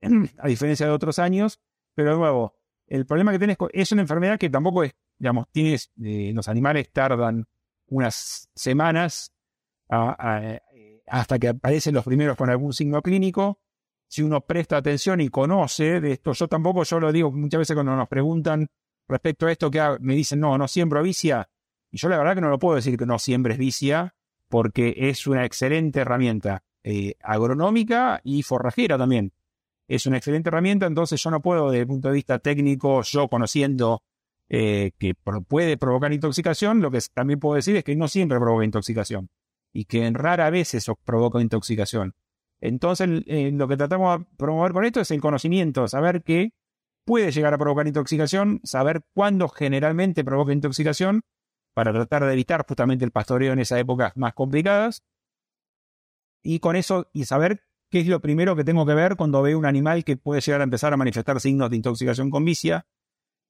a diferencia de otros años. Pero de nuevo, el problema que tienes es una enfermedad que tampoco es, digamos, tienes, eh, los animales tardan unas semanas hasta que aparecen los primeros con algún signo clínico si uno presta atención y conoce de esto, yo tampoco, yo lo digo muchas veces cuando nos preguntan respecto a esto, que me dicen, no, no siembro vicia, y yo la verdad que no lo puedo decir que no siembres vicia, porque es una excelente herramienta eh, agronómica y forrajera también. Es una excelente herramienta, entonces yo no puedo, desde el punto de vista técnico, yo conociendo eh, que puede provocar intoxicación, lo que también puedo decir es que no siempre provoca intoxicación y que en rara vez eso provoca intoxicación. Entonces, eh, lo que tratamos de promover con esto es el conocimiento, saber que puede llegar a provocar intoxicación, saber cuándo generalmente provoca intoxicación, para tratar de evitar justamente el pastoreo en esas épocas más complicadas. Y con eso, y saber qué es lo primero que tengo que ver cuando veo un animal que puede llegar a empezar a manifestar signos de intoxicación con vicia,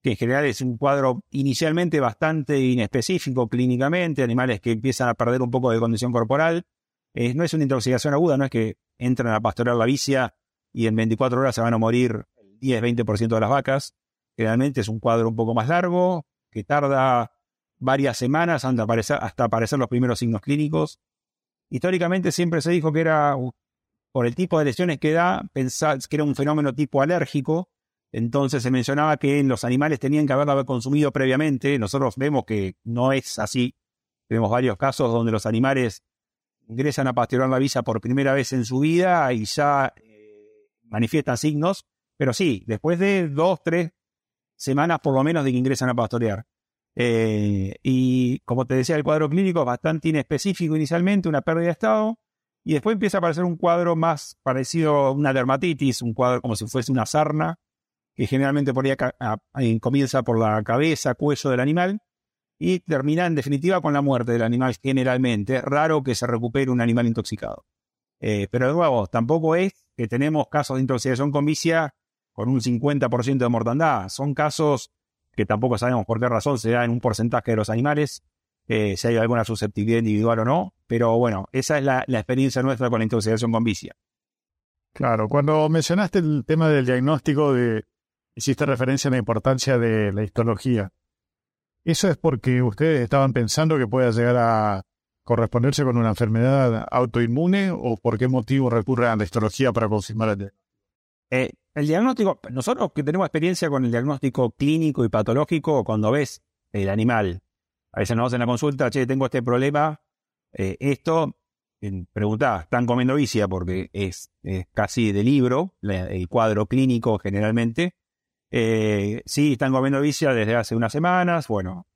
que en general es un cuadro inicialmente bastante inespecífico clínicamente, animales que empiezan a perder un poco de condición corporal. no es una intoxicación aguda, no es que entran a pastorear la vicia y en 24 horas se van a morir el 10-20% de las vacas. Generalmente es un cuadro un poco más largo, que tarda varias semanas hasta aparecer, hasta aparecer los primeros signos clínicos. Históricamente siempre se dijo que era, por el tipo de lesiones que da, pensar que era un fenómeno tipo alérgico. Entonces se mencionaba que los animales tenían que haberlo consumido previamente. Nosotros vemos que no es así. Tenemos varios casos donde los animales ingresan a pastorear la visa por primera vez en su vida y ya eh, manifiestan signos, pero sí, después de dos, tres semanas por lo menos de que ingresan a pastorear. Eh, y como te decía, el cuadro clínico es bastante inespecífico inicialmente, una pérdida de estado, y después empieza a aparecer un cuadro más parecido a una dermatitis, un cuadro como si fuese una sarna, que generalmente por ahí comienza por la cabeza, cuello del animal, y termina en definitiva con la muerte del animal generalmente. Es raro que se recupere un animal intoxicado. Eh, pero de nuevo, tampoco es que tenemos casos de intoxicación con vicia con un 50% de mortandad. Son casos que tampoco sabemos por qué razón se da en un porcentaje de los animales, eh, si hay alguna susceptibilidad individual o no. Pero bueno, esa es la, la experiencia nuestra con la intoxicación con vicia. Claro, cuando mencionaste el tema del diagnóstico, de, hiciste referencia a la importancia de la histología. ¿Eso es porque ustedes estaban pensando que pueda llegar a corresponderse con una enfermedad autoinmune o por qué motivo recurren a la histología para confirmar el eh, el diagnóstico, nosotros que tenemos experiencia con el diagnóstico clínico y patológico, cuando ves el animal, a veces nos hacen la consulta, che, tengo este problema, eh, esto, preguntá, ¿están comiendo vicia? Porque es, casi de libro, el cuadro clínico generalmente, eh, sí, están comiendo vicia desde hace unas semanas. Bueno,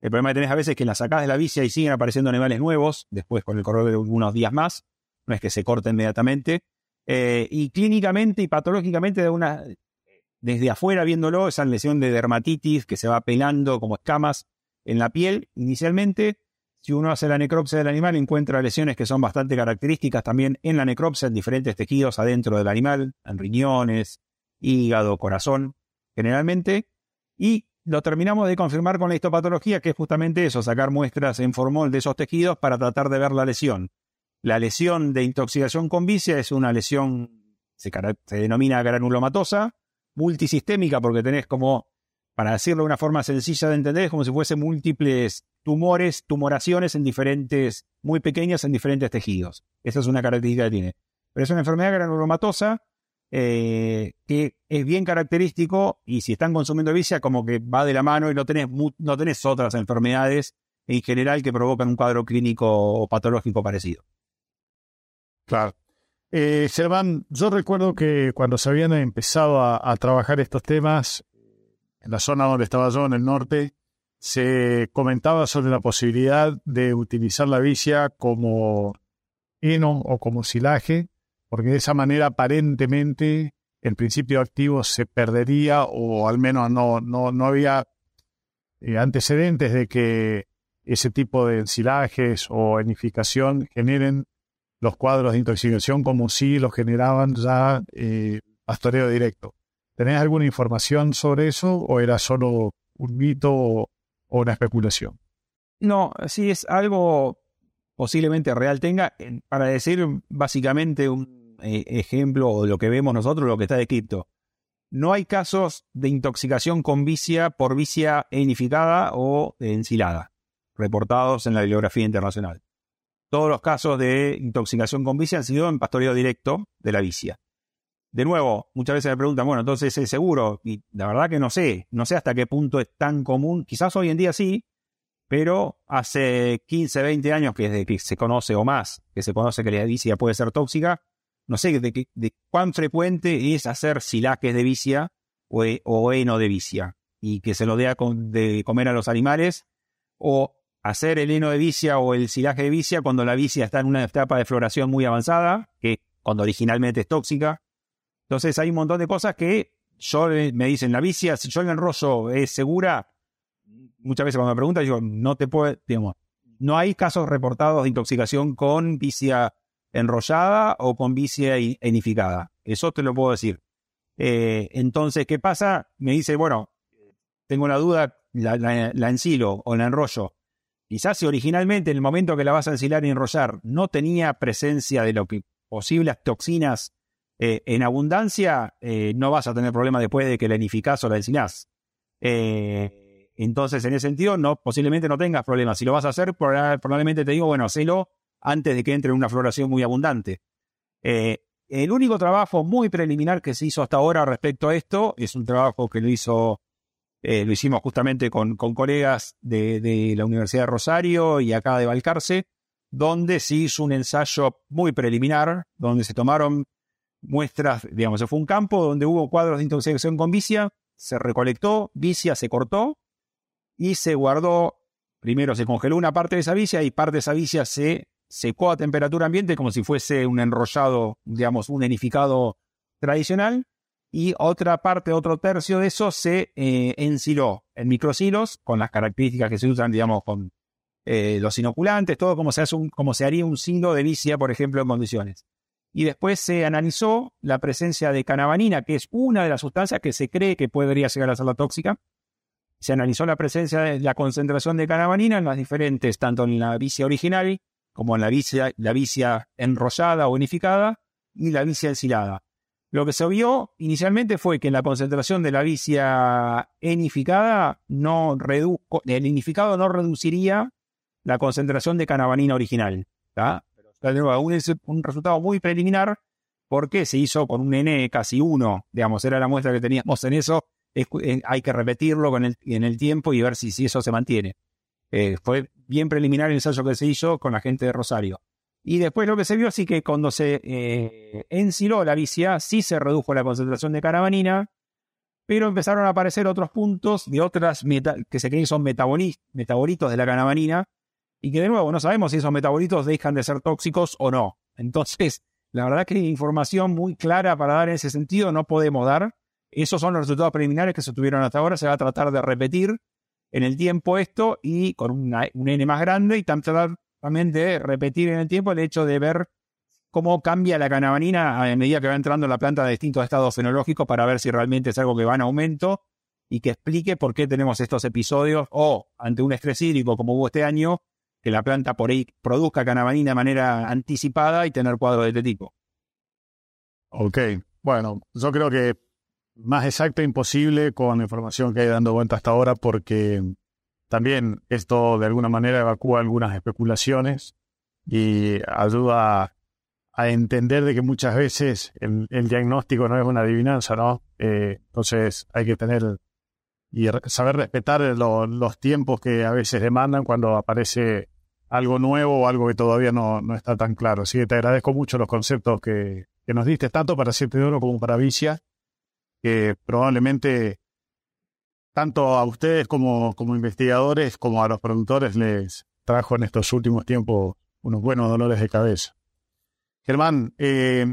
el problema que tenés a veces es que la sacás de la vicia y siguen apareciendo animales nuevos, después con el correr de unos días más. No es que se corte inmediatamente. Eh, y clínicamente y patológicamente, de una, desde afuera viéndolo, esa lesión de dermatitis que se va pelando como escamas en la piel inicialmente. Si uno hace la necropsia del animal, encuentra lesiones que son bastante características también en la necropsia, en diferentes tejidos adentro del animal, en riñones, hígado, corazón generalmente, y lo terminamos de confirmar con la histopatología, que es justamente eso, sacar muestras en formol de esos tejidos para tratar de ver la lesión. La lesión de intoxicación con vicia es una lesión, se, se denomina granulomatosa, multisistémica, porque tenés como, para decirlo de una forma sencilla de entender, es como si fuese múltiples tumores, tumoraciones en diferentes, muy pequeñas en diferentes tejidos. Esa es una característica que tiene. Pero es una enfermedad granulomatosa eh, que es bien característico y si están consumiendo vicia como que va de la mano y no tenés, no tenés otras enfermedades en general que provocan un cuadro clínico o patológico parecido. Claro. Eh, yo recuerdo que cuando se habían empezado a, trabajar estos temas, en la zona donde estaba yo, en el norte, se comentaba sobre la posibilidad de utilizar la vicia como heno o como silaje porque de esa manera aparentemente el principio activo se perdería o al menos no, no, no había eh, antecedentes de que ese tipo de ensilajes o enificación generen los cuadros de intoxicación como si los generaban ya eh, pastoreo directo. ¿Tenés alguna información sobre eso o era solo un mito o una especulación? No, sí es algo posiblemente real tenga, para decir básicamente un eh, ejemplo o lo que vemos nosotros, lo que está descrito. No hay casos de intoxicación con vicia por vicia enificada o ensilada, reportados en la bibliografía internacional. Todos los casos de intoxicación con vicia han sido en pastoreo directo de la vicia. De nuevo, muchas veces me preguntan, bueno, entonces es seguro, y la verdad que no sé, no sé hasta qué punto es tan común, quizás hoy en día sí, pero hace 15, 20 años que desde que se conoce o más, que se conoce que la vicia puede ser tóxica, no sé de, cuán frecuente es hacer silajes de vicia o, o, heno de vicia y que se lo dé a de comer a los animales o hacer el heno de vicia o el silaje de vicia cuando la vicia está en una etapa de floración muy avanzada, que cuando originalmente es tóxica. Entonces hay un montón de cosas que yo me dicen, la vicia, si yo la enrollo, es segura, muchas veces cuando me preguntan, digo, no te puede, digamos, no hay casos reportados de intoxicación con vicia enrollada o con vicia enificada. Eso te lo puedo decir. Eh, entonces, ¿qué pasa? Me dice, bueno, tengo una duda, la, la, ensilo o la enrollo. Quizás si originalmente en el momento que la vas a ensilar y enrollar no tenía presencia de lo que posibles toxinas eh, en abundancia, eh, no vas a tener problema después de que la enificás o la ensilás. Eh, entonces, en ese sentido, no, posiblemente no tengas problemas. Si lo vas a hacer, probablemente te digo, bueno, hacelo antes de que entre una floración muy abundante. El único trabajo muy preliminar que se hizo hasta ahora respecto a esto es un trabajo que lo hizo, eh, lo hicimos justamente con, colegas de, la Universidad de Rosario y acá de Valcarce, donde se hizo un ensayo muy preliminar, donde se tomaron muestras, digamos, fue un campo donde hubo cuadros de intoxicación con vicia, se recolectó, vicia se cortó, y se guardó, primero se congeló una parte de esa vicia y parte de esa vicia se secó a temperatura ambiente como si fuese un enrollado, digamos, un enificado tradicional, y otra parte, otro tercio de eso se eh, ensiló en microsilos con las características que se usan, digamos, con eh, los inoculantes, todo como se, hace como se haría un silo de vicia, por ejemplo, en condiciones. Y después se analizó la presencia de canabanina, que es una de las sustancias que se cree que podría llegar a ser la tóxica, se analizó la presencia de la concentración de canabanina en las diferentes, tanto en la vicia original como en la vicia, la vicia enrollada o unificada y la vicia ensilada. Lo que se vio inicialmente fue que la concentración de la vicia enificada no redujo, el enificado no reduciría la concentración de canabanina original. Pero aún es un resultado muy preliminar porque se hizo con un N casi 1, digamos, era la muestra que teníamos en eso eh, hay que repetirlo con el, en el tiempo y ver si, si eso se mantiene. Eh, fue bien preliminar el ensayo que se hizo con la gente de Rosario. Y después lo que se vio sí que cuando se eh, ensiló la vicia, sí se redujo la concentración de caravanina, pero empezaron a aparecer otros puntos de otras que se creen que son metabolitos de la canabanina, y que de nuevo no sabemos si esos metabolitos dejan de ser tóxicos o no. Entonces, la verdad que información muy clara para dar en ese sentido no podemos dar, esos son los resultados preliminares que se tuvieron hasta ahora. Se va a tratar de repetir en el tiempo esto y con un N más grande y tratar también repetir en el tiempo el hecho de ver cómo cambia la canabanina a medida que va entrando en la planta de distintos estados fenológicos para ver si realmente es algo que va en aumento y que explique por qué tenemos estos episodios o ante un estrés hídrico como hubo este año, que la planta por ahí produzca canabanina de manera anticipada y tener cuadros de este tipo. Ok, bueno, yo creo que más exacto imposible con la información que hay dando vuelta hasta ahora porque también esto de alguna manera evacúa algunas especulaciones y ayuda a, entender de que muchas veces el, diagnóstico no es una adivinanza, ¿no? Eh, entonces hay que tener y saber respetar los tiempos que a veces demandan cuando aparece algo nuevo o algo que todavía no, no está tan claro. Así que te agradezco mucho los conceptos que, que nos diste, tanto para Siete de Oro como para Vicia que probablemente tanto a ustedes como, como investigadores como a los productores les trajo en estos últimos tiempos unos buenos dolores de cabeza. Germán, eh,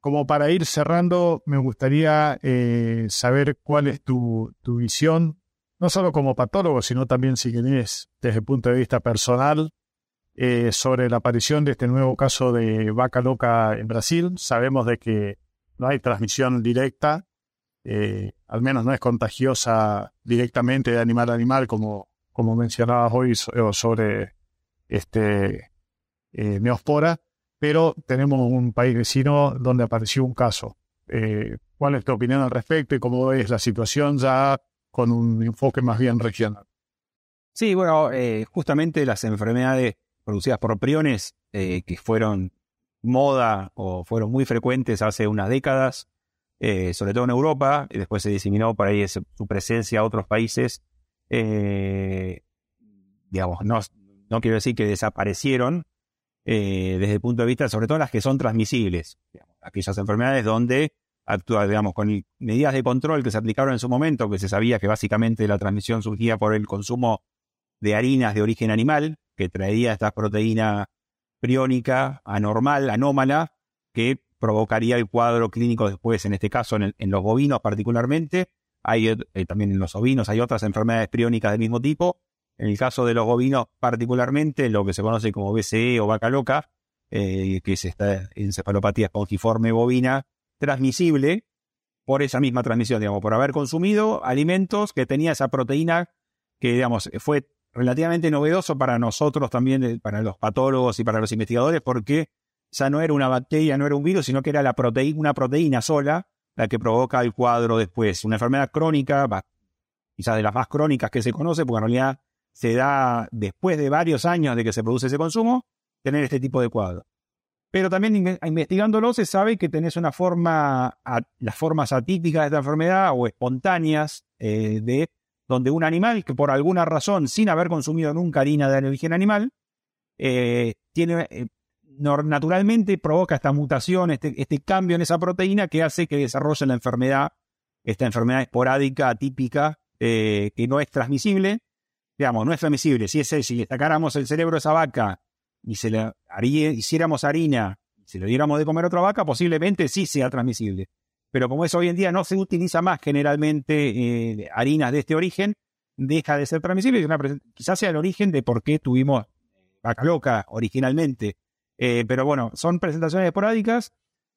como para ir cerrando, me gustaría eh, saber cuál es tu, tu, visión, no solo como patólogo, sino también si querés desde el punto de vista personal, eh, sobre la aparición de este nuevo caso de vaca loca en Brasil. Sabemos de que no hay transmisión directa, eh, al menos no es contagiosa directamente de animal a animal, como, como mencionabas hoy sobre este eh, neospora, pero tenemos un país vecino donde apareció un caso. Eh, ¿Cuál es tu opinión al respecto y cómo es la situación ya con un enfoque más bien regional? Sí, bueno, justamente las enfermedades producidas por priones que fueron moda o fueron muy frecuentes hace unas décadas, eh, sobre todo en Europa, y después se diseminó por ahí su presencia a otros países. Eh, digamos, no, no quiero decir que desaparecieron eh, desde el punto de vista, sobre todo las que son transmisibles, aquellas enfermedades donde actúa, digamos, con medidas de control que se aplicaron en su momento, que se sabía que básicamente la transmisión surgía por el consumo de harinas de origen animal, que traía estas proteínas priónica, anormal, anómala, que provocaría el cuadro clínico después, en este caso en, los bovinos particularmente, hay eh, también en los ovinos hay otras enfermedades priónicas del mismo tipo. En el caso de los bovinos particularmente, lo que se conoce como BCE o vaca loca, eh, que es esta encefalopatía espongiforme bovina transmisible por esa misma transmisión, digamos, por haber consumido alimentos que tenía esa proteína que, digamos, fue relativamente novedoso para nosotros también, eh, para los patólogos y para los investigadores, porque ya no era una bacteria, no era un virus, sino que era la una proteína sola la que provoca el cuadro después. Una enfermedad crónica, quizás de las más crónicas que se conoce, porque en realidad se da después de varios años de que se produce ese consumo, tener este tipo de cuadro. Pero también investigándolo se sabe que tenés una forma, las formas atípicas de esta enfermedad o espontáneas eh, de donde un animal que por alguna razón, sin haber consumido nunca harina de origen animal, eh, tiene, eh, naturalmente provoca esta mutación, este, este, cambio en esa proteína que hace que desarrolle la enfermedad, esta enfermedad esporádica, atípica, eh, que no es transmisible. Digamos, no es transmisible. Si, ese, si le sacáramos el cerebro a esa vaca y se le hiciéramos harina, y se lo diéramos de comer a otra vaca, posiblemente sí sea transmisible pero como es hoy en día no se utiliza más generalmente eh, harinas de este origen, deja de ser transmisible quizás sea el origen de por qué tuvimos vaca loca originalmente. Eh, pero bueno, son presentaciones esporádicas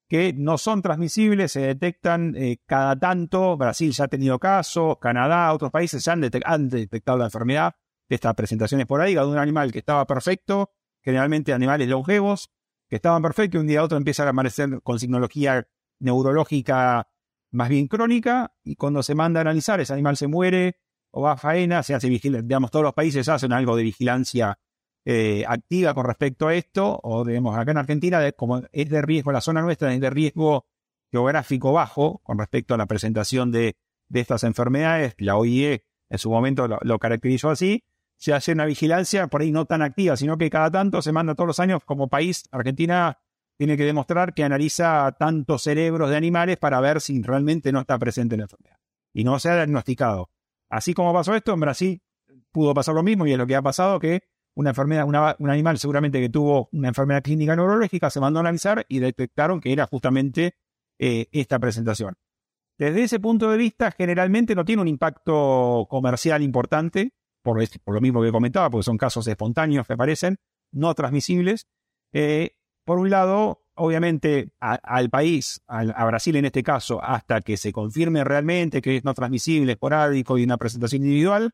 que no son transmisibles, se detectan eh, cada tanto. Brasil ya ha tenido casos, Canadá, otros países ya han, han, detectado la enfermedad de esta presentación esporádica de un animal que estaba perfecto, generalmente animales longevos, que estaban perfectos y un día a otro empiezan a aparecer con signología neurológica más bien crónica y cuando se manda a analizar ese animal se muere o va a faena, se hace vigilancia, digamos, todos los países hacen algo de vigilancia eh, activa con respecto a esto, o digamos, acá en Argentina, como es de riesgo, la zona nuestra es de riesgo geográfico bajo con respecto a la presentación de, de estas enfermedades, la OIE en su momento lo, lo, caracterizó así, se hace una vigilancia por ahí no tan activa, sino que cada tanto se manda todos los años como país, Argentina tiene que demostrar que analiza tantos cerebros de animales para ver si realmente no está presente la enfermedad y no se ha diagnosticado. Así como pasó esto, en Brasil pudo pasar lo mismo y es lo que ha pasado que una enfermedad, un animal seguramente que tuvo una enfermedad clínica neurológica se mandó a analizar y detectaron que era justamente eh, esta presentación. Desde ese punto de vista, generalmente no tiene un impacto comercial importante, por, lo mismo que comentaba, porque son casos espontáneos que aparecen, no transmisibles, eh, por un lado, obviamente al país, a, Brasil en este caso, hasta que se confirme realmente que es no transmisible, esporádico y una presentación individual,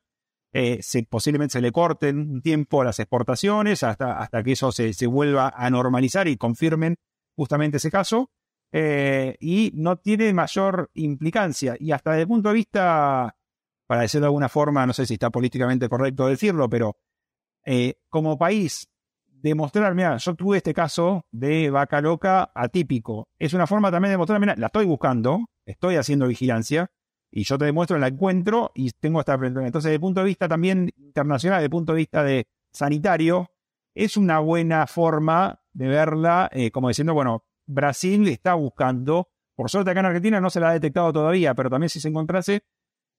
eh, se, posiblemente se le corten un tiempo las exportaciones hasta, hasta que eso se, vuelva a normalizar y confirmen justamente ese caso. Eh, y no tiene mayor implicancia. Y hasta desde el punto de vista, para decirlo de alguna forma, no sé si está políticamente correcto decirlo, pero eh, como país demostrar, mira, yo tuve este caso de vaca loca atípico. Es una forma también de demostrar, mira, la estoy buscando, estoy haciendo vigilancia y yo te demuestro, la encuentro y tengo esta Entonces, desde el punto de vista también internacional, desde el punto de vista de sanitario, es una buena forma de verla, eh, como diciendo, bueno, Brasil está buscando, por suerte acá en Argentina no se la ha detectado todavía, pero también si se encontrase,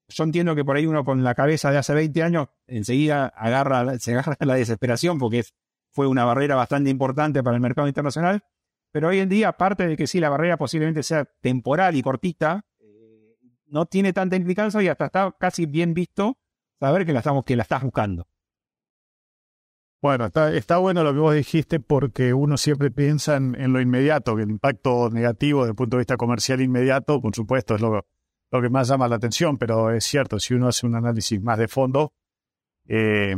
yo entiendo que por ahí uno con la cabeza de hace 20 años enseguida agarra, se agarra la desesperación porque fue una barrera bastante importante para el mercado internacional, pero hoy en día, aparte de que sí, la barrera posiblemente sea temporal y cortita, no tiene tanta implicancia y hasta está casi bien visto saber que la, estamos, que la estás buscando. Bueno, está, está bueno lo que vos dijiste porque uno siempre piensa en, lo inmediato, que el impacto negativo desde el punto de vista comercial inmediato, por supuesto, es lo, lo que más llama la atención, pero es cierto, si uno hace un análisis más de fondo, eh,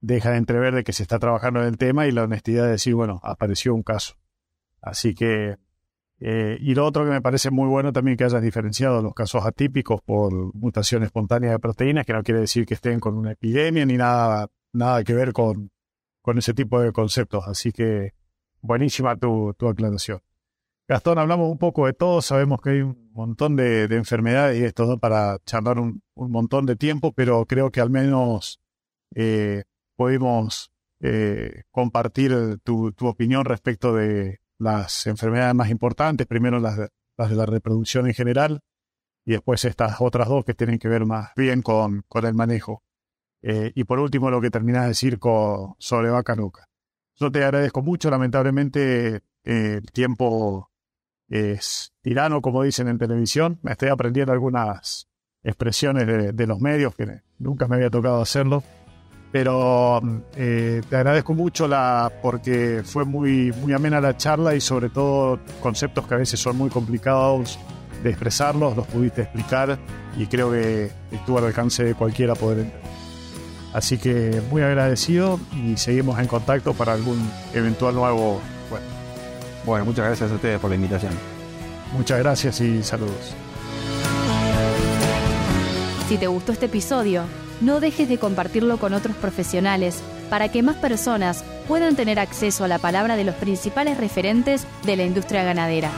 deja de entrever de que se está trabajando en el tema y la honestidad de decir, bueno, apareció un caso. Así que, eh, y lo otro que me parece muy bueno también que hayas diferenciado los casos atípicos por mutación espontánea de proteínas, que no quiere decir que estén con una epidemia ni nada, nada que ver con, con ese tipo de conceptos. Así que, buenísima tu, tu aclaración. Gastón, hablamos un poco de todo, sabemos que hay un montón de, enfermedades y esto para charlar un, un, montón de tiempo, pero creo que al menos eh, pudimos eh, compartir tu, tu, opinión respecto de las enfermedades más importantes, primero las de, la reproducción en general y después estas otras dos que tienen que ver más bien con, con el manejo. Eh, y por último, lo que terminas de decir con, sobre vaca nuca. Yo te agradezco mucho, lamentablemente eh, el tiempo es tirano, como dicen en televisión. Me estoy aprendiendo algunas expresiones de los medios que nunca me había tocado hacerlo pero eh, te agradezco mucho la porque fue muy, muy amena la charla y sobre todo conceptos que a veces son muy complicados de expresarlos, los pudiste explicar y creo que estuvo al alcance de cualquiera poder entender. Así que muy agradecido y seguimos en contacto para algún eventual nuevo. Bueno, bueno muchas gracias a ustedes por la invitación. Muchas gracias y saludos. Si te gustó este episodio, no dejes de compartirlo con otros profesionales para que más personas puedan tener acceso a la palabra de los principales referentes de la industria ganadera.